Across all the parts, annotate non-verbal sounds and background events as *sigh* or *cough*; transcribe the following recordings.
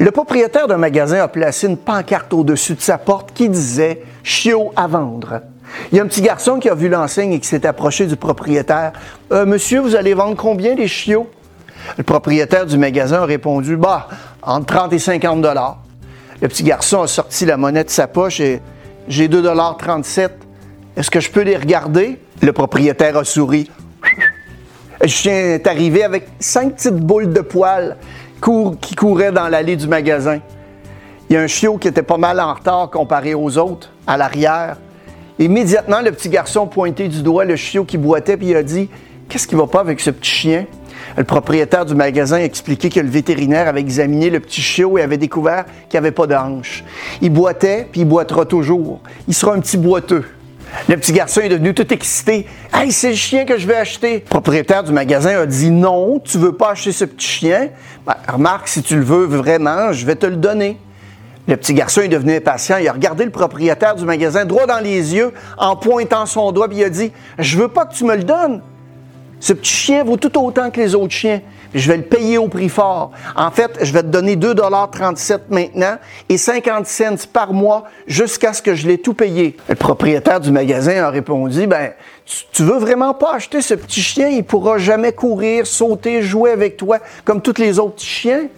Le propriétaire d'un magasin a placé une pancarte au-dessus de sa porte qui disait Chiot à vendre. Il y a un petit garçon qui a vu l'enseigne et qui s'est approché du propriétaire. Euh, monsieur, vous allez vendre combien les chiots? Le propriétaire du magasin a répondu Bah, entre 30 et 50 dollars. Le petit garçon a sorti la monnaie de sa poche et j'ai 2,37 Est-ce que je peux les regarder? Le propriétaire a souri. *laughs* Le chien est arrivé avec cinq petites boules de poils qui couraient dans l'allée du magasin. Il y a un chiot qui était pas mal en retard comparé aux autres, à l'arrière. Immédiatement, le petit garçon a pointé du doigt le chiot qui boitait puis il a dit Qu'est-ce qui va pas avec ce petit chien Le propriétaire du magasin a expliqué que le vétérinaire avait examiné le petit chiot et avait découvert qu'il n'y avait pas d'anche. Il boitait puis il boitera toujours. Il sera un petit boiteux. Le petit garçon est devenu tout excité. Hey, c'est le chien que je vais acheter. Le propriétaire du magasin a dit non, tu veux pas acheter ce petit chien. Ben, remarque, si tu le veux vraiment, je vais te le donner. Le petit garçon est devenu impatient. Il a regardé le propriétaire du magasin droit dans les yeux en pointant son doigt, puis il a dit Je veux pas que tu me le donnes. Ce petit chien vaut tout autant que les autres chiens. Je vais le payer au prix fort. En fait, je vais te donner 2,37 maintenant et 50 cents par mois jusqu'à ce que je l'ai tout payé. Le propriétaire du magasin a répondu, ben, tu, tu veux vraiment pas acheter ce petit chien? Il pourra jamais courir, sauter, jouer avec toi comme tous les autres chiens.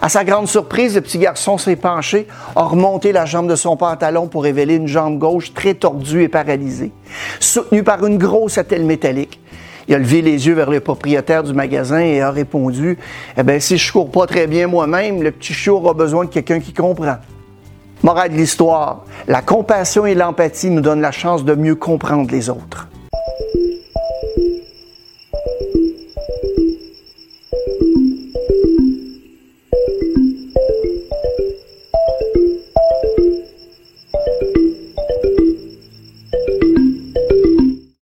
À sa grande surprise, le petit garçon s'est penché, a remonté la jambe de son pantalon pour révéler une jambe gauche très tordue et paralysée, soutenue par une grosse attelle métallique. Il a levé les yeux vers le propriétaire du magasin et a répondu Eh bien, si je cours pas très bien moi-même, le petit chiot aura besoin de quelqu'un qui comprend. Morale de l'histoire la compassion et l'empathie nous donnent la chance de mieux comprendre les autres.